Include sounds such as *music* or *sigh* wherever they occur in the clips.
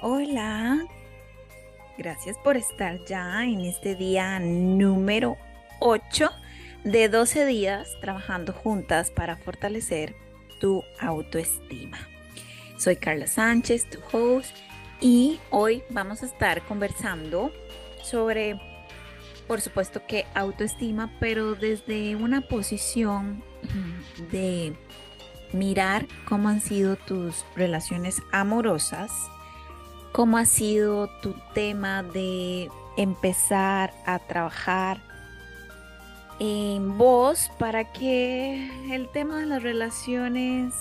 Hola, gracias por estar ya en este día número 8 de 12 días trabajando juntas para fortalecer tu autoestima. Soy Carla Sánchez, tu host, y hoy vamos a estar conversando sobre, por supuesto que autoestima, pero desde una posición de mirar cómo han sido tus relaciones amorosas cómo ha sido tu tema de empezar a trabajar en vos para que el tema de las relaciones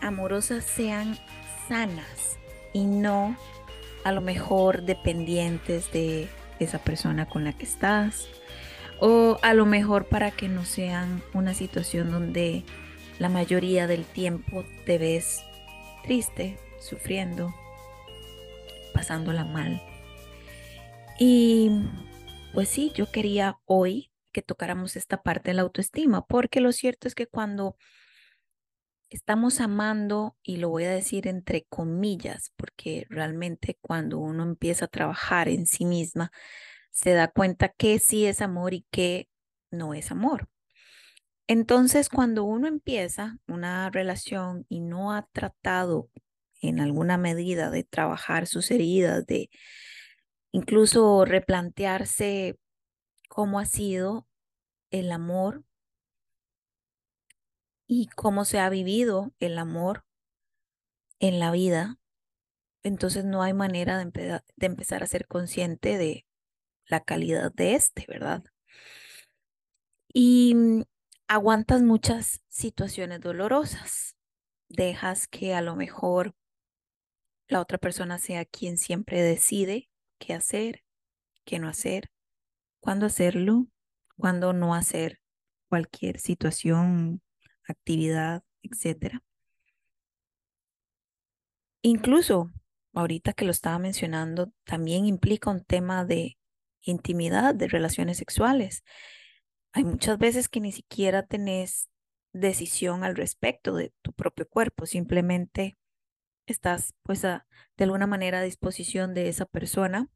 amorosas sean sanas y no a lo mejor dependientes de esa persona con la que estás o a lo mejor para que no sean una situación donde la mayoría del tiempo te ves triste, sufriendo pasándola mal. Y pues sí, yo quería hoy que tocáramos esta parte de la autoestima, porque lo cierto es que cuando estamos amando, y lo voy a decir entre comillas, porque realmente cuando uno empieza a trabajar en sí misma, se da cuenta que sí es amor y que no es amor. Entonces, cuando uno empieza una relación y no ha tratado en alguna medida de trabajar sus heridas, de incluso replantearse cómo ha sido el amor y cómo se ha vivido el amor en la vida, entonces no hay manera de, de empezar a ser consciente de la calidad de este, ¿verdad? Y mm, aguantas muchas situaciones dolorosas, dejas que a lo mejor la otra persona sea quien siempre decide qué hacer, qué no hacer, cuándo hacerlo, cuándo no hacer cualquier situación, actividad, etc. Incluso, ahorita que lo estaba mencionando, también implica un tema de intimidad, de relaciones sexuales. Hay muchas veces que ni siquiera tenés decisión al respecto de tu propio cuerpo, simplemente estás pues de alguna manera a disposición de esa persona,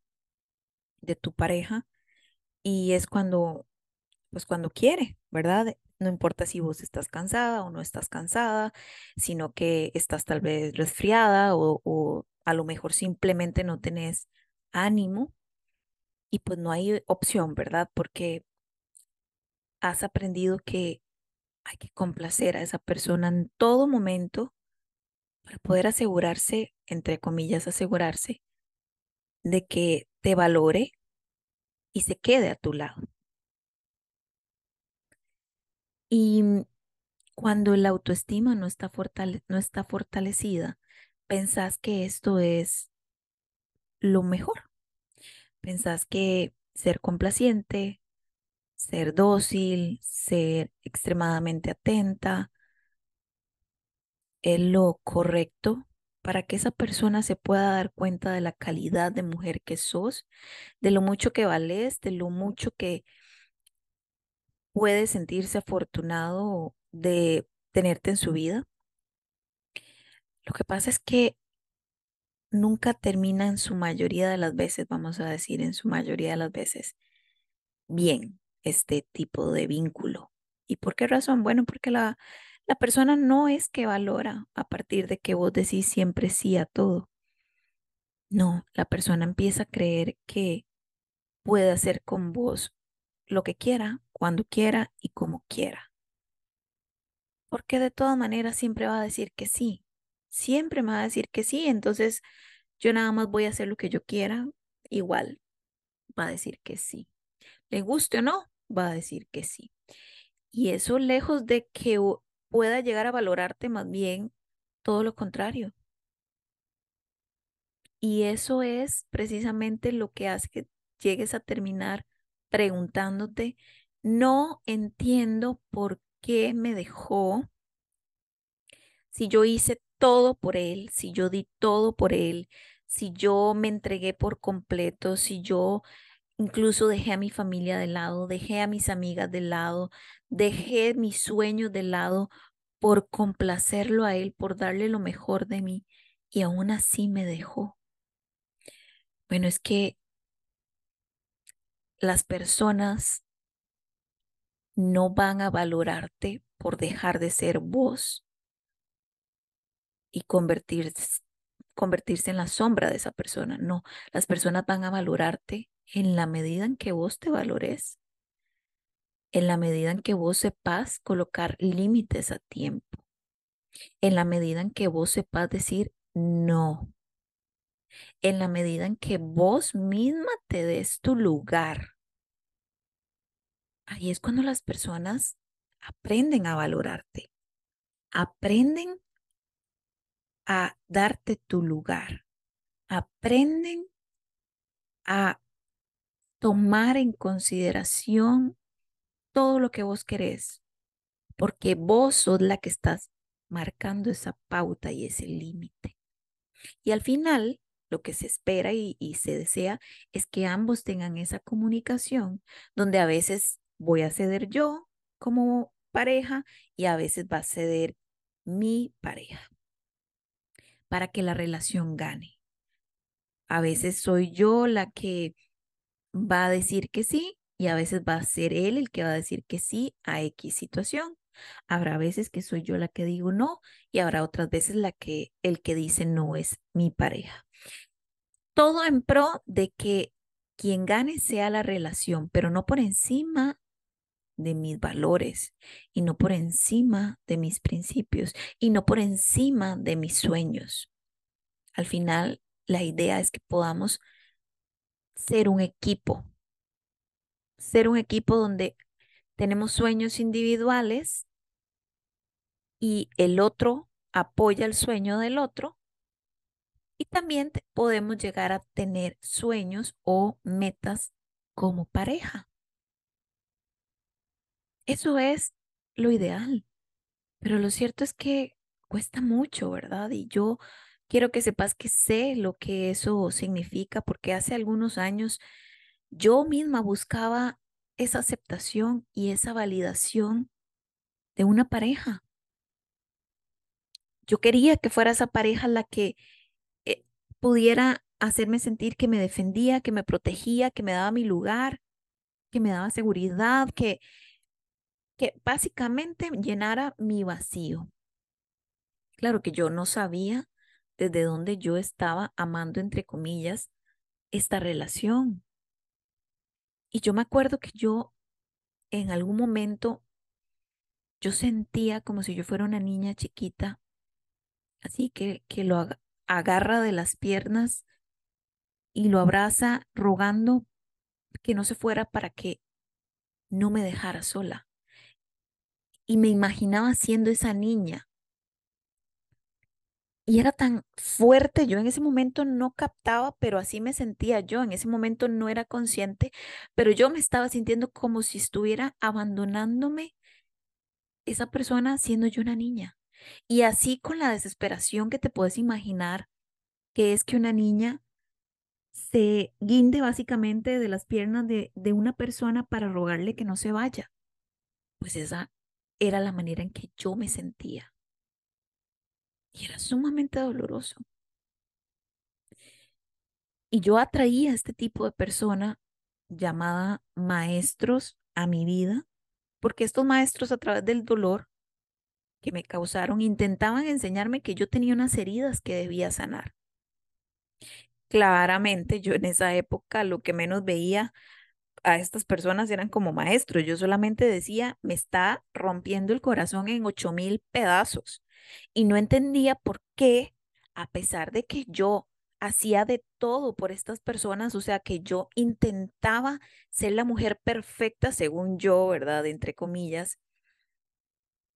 de tu pareja, y es cuando, pues cuando quiere, ¿verdad? No importa si vos estás cansada o no estás cansada, sino que estás tal vez resfriada o, o a lo mejor simplemente no tenés ánimo y pues no hay opción, ¿verdad? Porque has aprendido que hay que complacer a esa persona en todo momento para poder asegurarse, entre comillas, asegurarse de que te valore y se quede a tu lado. Y cuando la autoestima no está, no está fortalecida, pensás que esto es lo mejor. Pensás que ser complaciente, ser dócil, ser extremadamente atenta, es lo correcto para que esa persona se pueda dar cuenta de la calidad de mujer que sos, de lo mucho que vales, de lo mucho que puede sentirse afortunado de tenerte en su vida. Lo que pasa es que nunca termina en su mayoría de las veces, vamos a decir, en su mayoría de las veces, bien este tipo de vínculo. ¿Y por qué razón? Bueno, porque la, la persona no es que valora a partir de que vos decís siempre sí a todo. No, la persona empieza a creer que puede hacer con vos lo que quiera, cuando quiera y como quiera. Porque de todas maneras siempre va a decir que sí. Siempre me va a decir que sí. Entonces yo nada más voy a hacer lo que yo quiera. Igual va a decir que sí. Le guste o no, va a decir que sí. Y eso lejos de que pueda llegar a valorarte más bien todo lo contrario. Y eso es precisamente lo que hace que llegues a terminar preguntándote, no entiendo por qué me dejó, si yo hice todo por él, si yo di todo por él, si yo me entregué por completo, si yo incluso dejé a mi familia de lado, dejé a mis amigas de lado, dejé mis sueños de lado por complacerlo a él, por darle lo mejor de mí. y aún así me dejó. Bueno, es que las personas no van a valorarte por dejar de ser vos y convertirse, convertirse en la sombra de esa persona. No, las personas van a valorarte en la medida en que vos te valores, en la medida en que vos sepas colocar límites a tiempo, en la medida en que vos sepas decir no, en la medida en que vos misma te des tu lugar. Ahí es cuando las personas aprenden a valorarte, aprenden a darte tu lugar, aprenden a tomar en consideración todo lo que vos querés, porque vos sos la que estás marcando esa pauta y ese límite. Y al final, lo que se espera y, se desea es que ambos tengan esa comunicación donde a veces voy a ceder yo como pareja y a veces va a ceder mi pareja para que la relación gane. A veces soy yo la que va a decir que sí y a veces va a ser él el que va a decir que sí a X situación. Habrá veces que soy yo la que digo no y habrá otras veces la que el que dice no es mi pareja. Todo en pro de que quien gane sea la relación, pero no por encima de mis valores y no por encima de mis principios y no por encima de mis sueños. Al final, la idea es que podamos ser un equipo, ser un equipo donde tenemos sueños individuales y el otro apoya el sueño del otro. Y también podemos llegar a tener sueños o metas como pareja. Eso es lo ideal. Pero lo cierto es que cuesta mucho, ¿verdad? Y yo quiero que sepas que sé lo que eso significa porque hace algunos años yo misma buscaba esa aceptación y esa validación de una pareja. Yo quería que fuera esa pareja la que eh, pudiera hacerme sentir que me defendía, que me protegía, que me daba mi lugar, que me daba seguridad, que, que básicamente llenara mi vacío. Claro que yo no sabía desde dónde yo estaba amando, entre comillas, esta relación. Y yo me acuerdo que yo en algún momento, yo sentía como si yo fuera una niña chiquita, así que, que lo agarra de las piernas y lo abraza rogando que no se fuera para que no me dejara sola y me imaginaba siendo esa niña. Y era tan fuerte, yo en ese momento no captaba, pero así me sentía yo, en ese momento no era consciente, pero yo me estaba sintiendo como si estuviera abandonándome esa persona siendo yo una niña. Y así con la desesperación que te puedes imaginar, que es que una niña se guinde básicamente de las piernas de, de una persona para rogarle que no se vaya. Pues esa era la manera en que yo me sentía. Y era sumamente doloroso. Y yo atraía a este tipo de persona llamada maestros a mi vida, porque estos maestros a través del dolor que me causaron intentaban enseñarme que yo tenía unas heridas que debía sanar. Claramente yo en esa época lo que menos veía a estas personas eran como maestros. Yo solamente decía, me está rompiendo el corazón en ocho mil pedazos. Y no entendía por qué, a pesar de que yo hacía de todo por estas personas, o sea, que yo intentaba ser la mujer perfecta, según yo, ¿verdad? Entre comillas,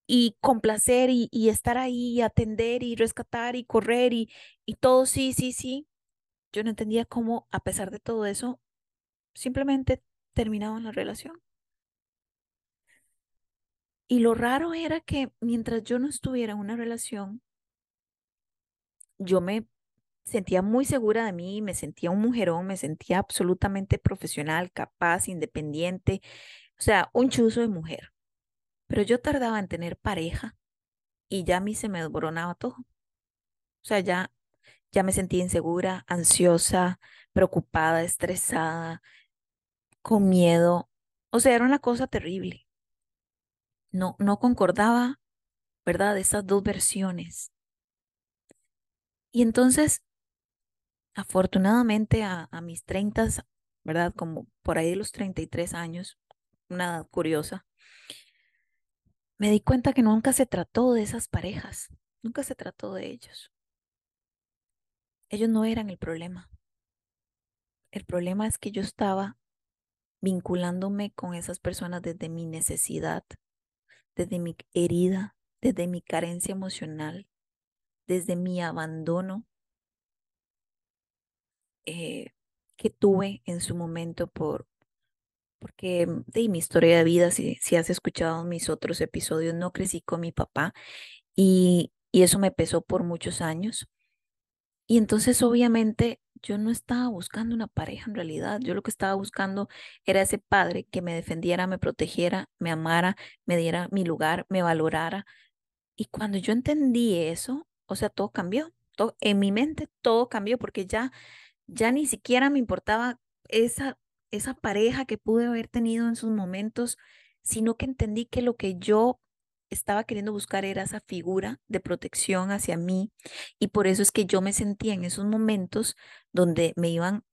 y complacer y, y estar ahí, y atender y rescatar y correr y, y todo, sí, sí, sí. Yo no entendía cómo, a pesar de todo eso, simplemente terminaban la relación. Y lo raro era que mientras yo no estuviera en una relación, yo me sentía muy segura de mí, me sentía un mujerón, me sentía absolutamente profesional, capaz, independiente, o sea, un chuzo de mujer. Pero yo tardaba en tener pareja y ya a mí se me desboronaba todo. O sea, ya ya me sentía insegura, ansiosa, preocupada, estresada, con miedo. O sea, era una cosa terrible. No, no concordaba, ¿verdad? Esas dos versiones. Y entonces, afortunadamente a, a mis 30, ¿verdad? Como por ahí de los 33 años, una edad curiosa, me di cuenta que nunca se trató de esas parejas, nunca se trató de ellos. Ellos no eran el problema. El problema es que yo estaba vinculándome con esas personas desde mi necesidad, desde mi herida, desde mi carencia emocional, desde mi abandono eh, que tuve en su momento por, porque de mi historia de vida, si, si has escuchado mis otros episodios, no crecí con mi papá y, y eso me pesó por muchos años. Y entonces obviamente yo no estaba buscando una pareja en realidad, yo lo que estaba buscando era ese padre que me defendiera, me protegiera, me amara, me diera mi lugar, me valorara. Y cuando yo entendí eso, o sea, todo cambió, todo, en mi mente todo cambió porque ya, ya ni siquiera me importaba esa, esa pareja que pude haber tenido en sus momentos, sino que entendí que lo que yo estaba queriendo buscar era esa figura de protección hacia mí y por eso es que yo me sentía en esos momentos donde me iban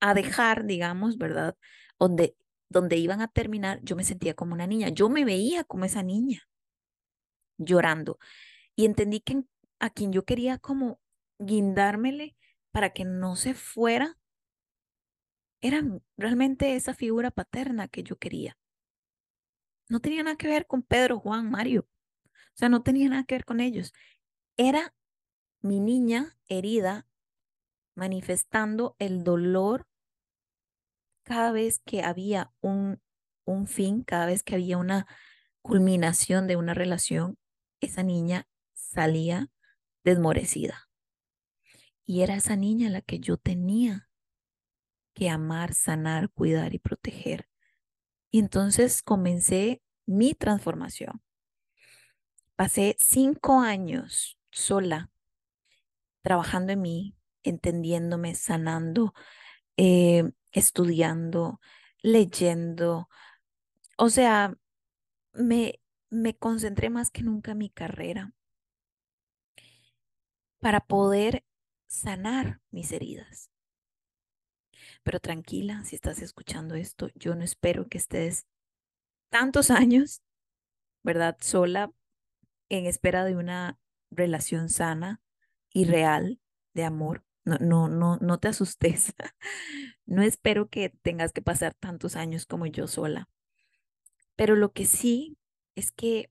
a dejar, digamos, ¿verdad? Donde, donde iban a terminar, yo me sentía como una niña, yo me veía como esa niña llorando y entendí que a quien yo quería como guindármele para que no se fuera, era realmente esa figura paterna que yo quería. No tenía nada que ver con Pedro, Juan, Mario. O sea, no tenía nada que ver con ellos. Era mi niña herida manifestando el dolor cada vez que había un, un fin, cada vez que había una culminación de una relación, esa niña salía desmorecida. Y era esa niña la que yo tenía que amar, sanar, cuidar y proteger. Y entonces comencé mi transformación. Pasé cinco años sola, trabajando en mí, entendiéndome, sanando, eh, estudiando, leyendo. O sea, me, me concentré más que nunca en mi carrera para poder sanar mis heridas. Pero tranquila, si estás escuchando esto, yo no espero que estés tantos *laughs* años, ¿verdad? Sola en espera de una relación sana y real de amor. No, no, no, no te asustes. *laughs* No espero que tengas que pasar tantos años como yo sola. Pero lo que sí es que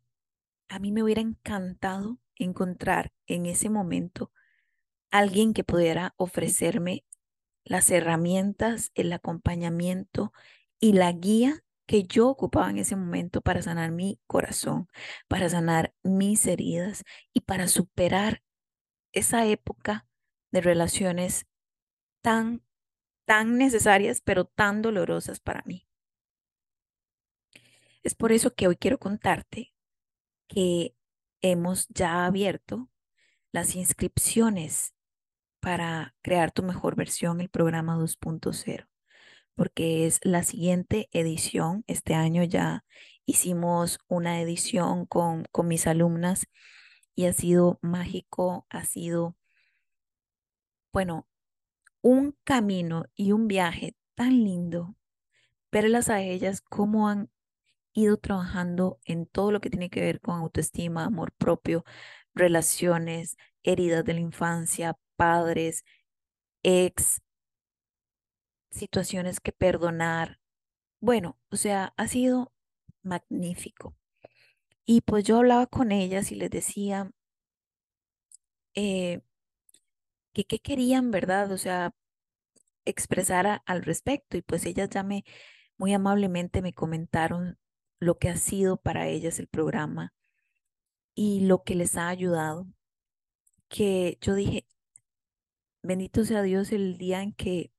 a mí me hubiera encantado encontrar en ese momento alguien que pudiera ofrecerme las herramientas, el acompañamiento y la guía que yo ocupaba en ese momento para sanar mi corazón, para sanar mis heridas y para superar esa época de relaciones tan, tan necesarias, pero tan dolorosas para mí. Es por eso que hoy quiero contarte que hemos ya abierto las inscripciones para crear tu mejor versión, el programa 2.0, porque es la siguiente edición. Este año ya hicimos una edición con, con mis alumnas y ha sido mágico, ha sido, bueno, un camino y un viaje tan lindo verlas a ellas cómo han ido trabajando en todo lo que tiene que ver con autoestima, amor propio, relaciones, heridas de la infancia, padres, ex, situaciones que perdonar. Bueno, o sea, ha sido magnífico. Y pues yo hablaba con ellas y les decía eh, que qué querían, ¿verdad? O sea, expresar al respecto. Y pues ellas ya me, muy amablemente me comentaron lo que ha sido para ellas el programa y lo que les ha ayudado. Que yo dije, bendito sea Dios el día en que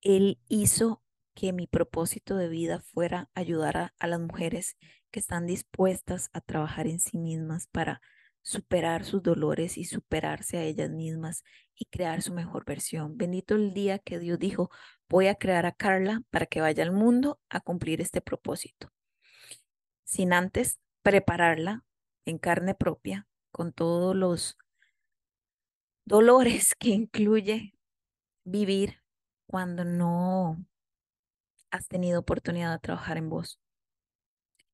Él hizo que mi propósito de vida fuera ayudar a, las mujeres que están dispuestas a trabajar en sí mismas para superar sus dolores y superarse a ellas mismas y crear su mejor versión. Bendito el día que Dios dijo, voy a crear a Carla para que vaya al mundo a cumplir este propósito, sin antes prepararla en carne propia con todos los dolores *laughs* que incluye vivir cuando no has tenido oportunidad de trabajar en vos.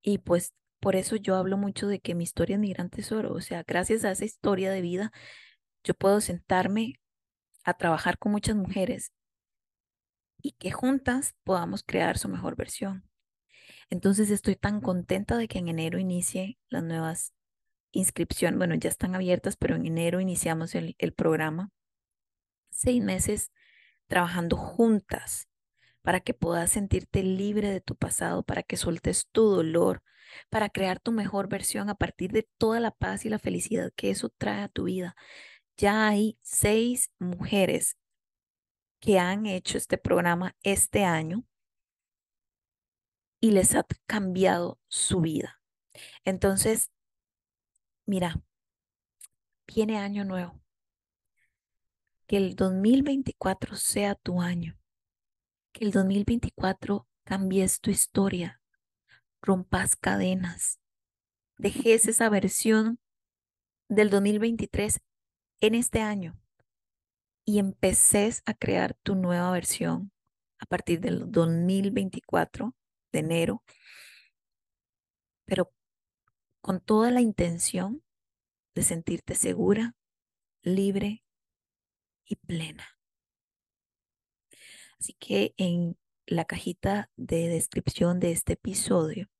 Y pues por eso yo hablo mucho de que mi historia es mi gran tesoro. O sea, gracias a esa historia de vida, yo puedo sentarme a trabajar con muchas mujeres y que juntas podamos crear su mejor versión. Entonces estoy tan contenta de que en enero inicie las nuevas inscripciones. Bueno, ya están abiertas, pero en enero iniciamos el, el programa. Seis meses trabajando juntas para que puedas sentirte libre de tu pasado, para que sueltes tu dolor, para crear tu mejor versión a partir de toda la paz y la felicidad que eso trae a tu vida. Ya hay seis mujeres que han hecho este programa este año y les ha cambiado su vida. Entonces, mira, viene año nuevo. Que el 2024 sea tu año. Que el 2024 cambies tu historia, rompas cadenas, dejes esa versión del 2023 en este año y empeces a crear tu nueva versión a partir del 2024 de enero, pero con toda la intención de sentirte segura, libre y plena. Así que en la cajita de descripción de este episodio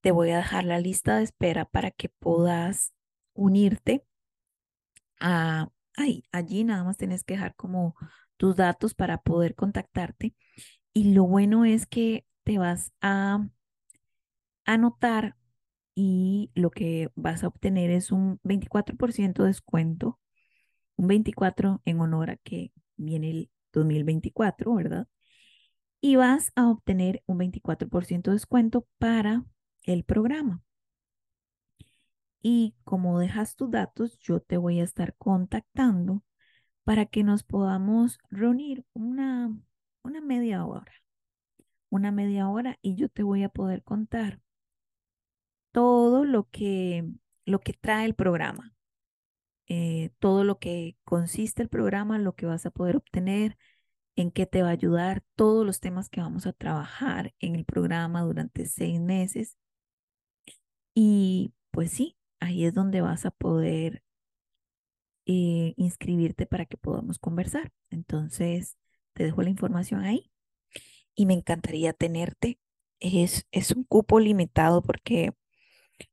te voy a dejar la lista de espera para que puedas unirte a ahí. Allí nada más tienes que dejar como tus datos para poder contactarte. Y lo bueno es que te vas a anotar y lo que vas a obtener es un 24% de descuento, un 24 en honor a que viene el 2024, ¿verdad? Y vas a obtener un 24% de descuento para el programa. Y como dejas tus datos, yo te voy a estar contactando para que nos podamos reunir una, una media hora. Una media hora y yo te voy a poder contar todo lo que, lo que trae el programa, eh, todo lo que consiste el programa, lo que vas a poder obtener, en qué te va a ayudar, todos los temas que vamos a trabajar en el programa durante seis meses. Y pues sí, ahí es donde vas a poder eh, inscribirte para que podamos conversar. Entonces, te dejo la información ahí y me encantaría tenerte. Es, es un cupo limitado porque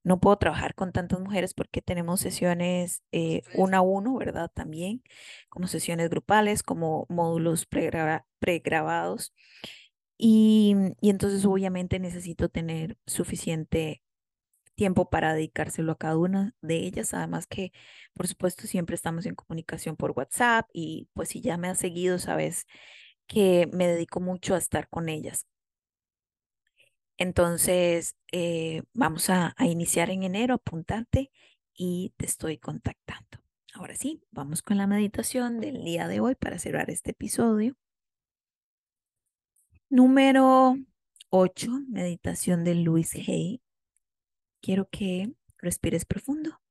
no puedo trabajar con tantas mujeres porque tenemos sesiones eh, uno a uno, ¿verdad? También, como sesiones grupales, como módulos pregrabados. Y, y entonces obviamente necesito tener suficiente tiempo para dedicárselo a cada una de ellas. Además que, por supuesto, siempre estamos en comunicación por WhatsApp y pues si ya me has seguido, sabes que me dedico mucho a estar con ellas. Entonces, eh, vamos a, iniciar en enero, apuntante y te estoy contactando. Ahora sí, vamos con la meditación del día de hoy para cerrar este episodio. Número 8, meditación de Luis Hay. Quiero que respires profundo.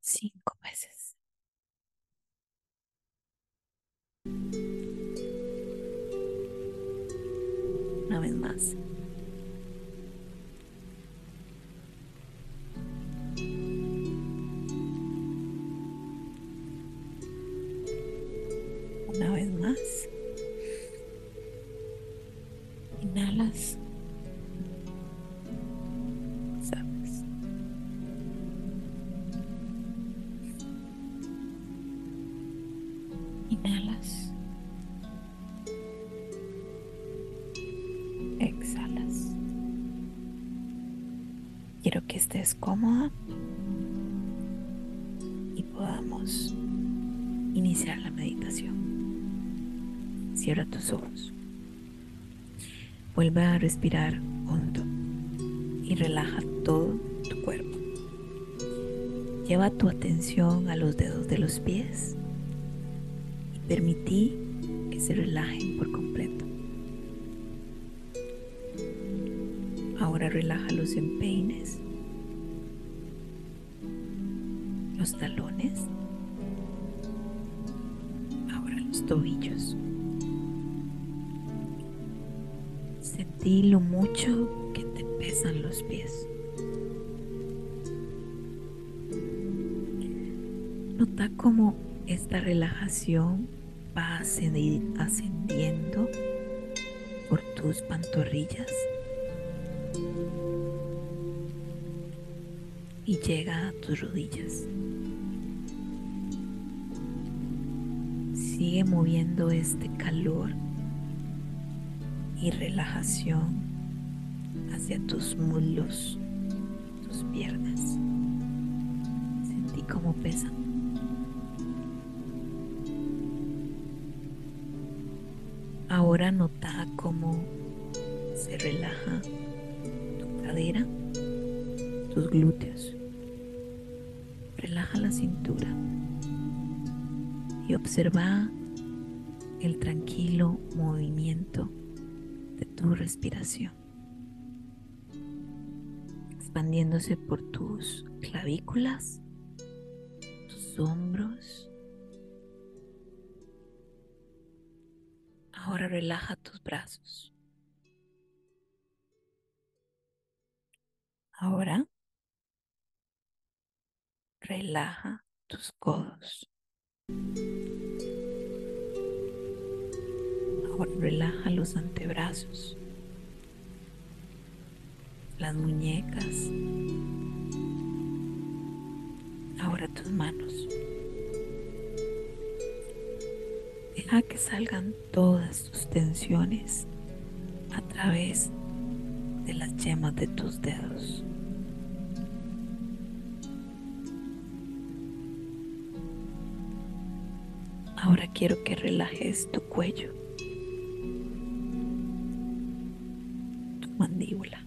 Cinco veces. Vez más. Una vez más. Inhalas. Y podamos iniciar la meditación. Cierra tus ojos. Vuelve a respirar hondo y relaja todo tu cuerpo. Lleva tu atención a los dedos de los pies y permití que se relajen por completo. Ahora relaja los empeines, los talones, ahora los tobillos. Sentí lo mucho que te pesan los pies. Nota cómo esta relajación va ascendiendo por tus pantorrillas y llega a tus rodillas. Sigue moviendo este calor y relajación hacia tus muslos, tus piernas. Sentí cómo pesan. Ahora nota cómo se relaja tu cadera, tus glúteos. Relaja la cintura y observa el tranquilo movimiento de tu respiración, expandiéndose por tus clavículas, tus hombros, Ahora relaja tus brazos. Ahora relaja tus codos. Ahora relaja los antebrazos, las muñecas. Ahora tus manos. Deja que salgan todas tus tensiones a través de las yemas de tus dedos. Ahora quiero que relajes tu cuello, tu mandíbula.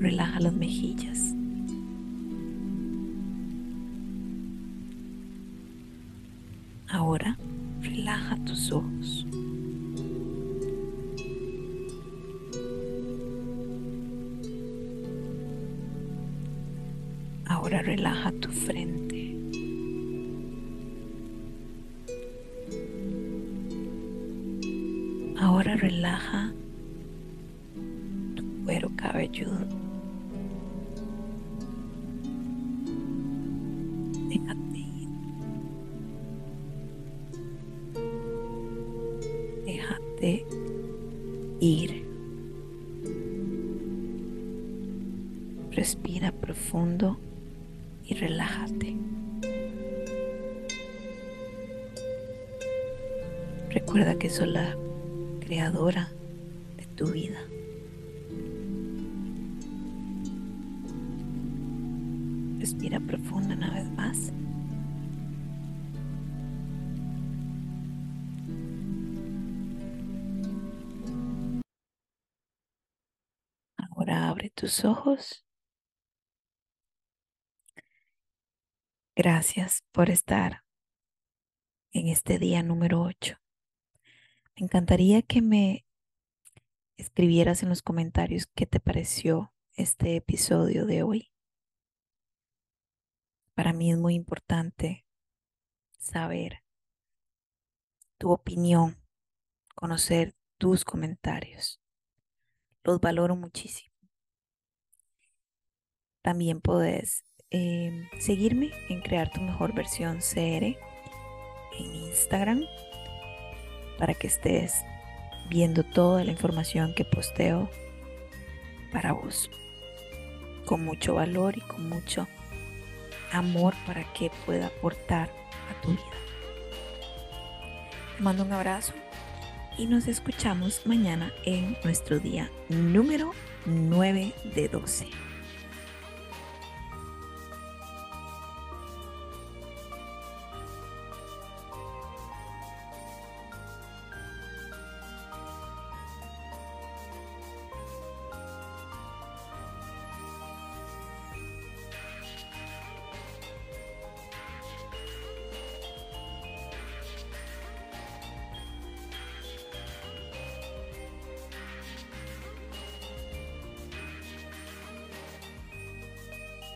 relaja las mejillas. Ahora relaja tu cuero cabelludo. ir. Respira profundo y relájate. Recuerda que soy la creadora de tu vida. Respira profundo una vez más. abre tus ojos. Gracias por estar en este día número 8. Me encantaría que me escribieras en los comentarios qué te pareció este episodio de hoy. Para mí es muy importante saber tu opinión, conocer tus comentarios. Los valoro muchísimo. También puedes em, seguirme en Crear tu mejor versión CR en Instagram para que estés viendo toda la información que posteo para vos con mucho valor y con mucho amor para que pueda aportar a tu vida. Te mando un abrazo y nos escuchamos mañana en nuestro día número 9 de 12.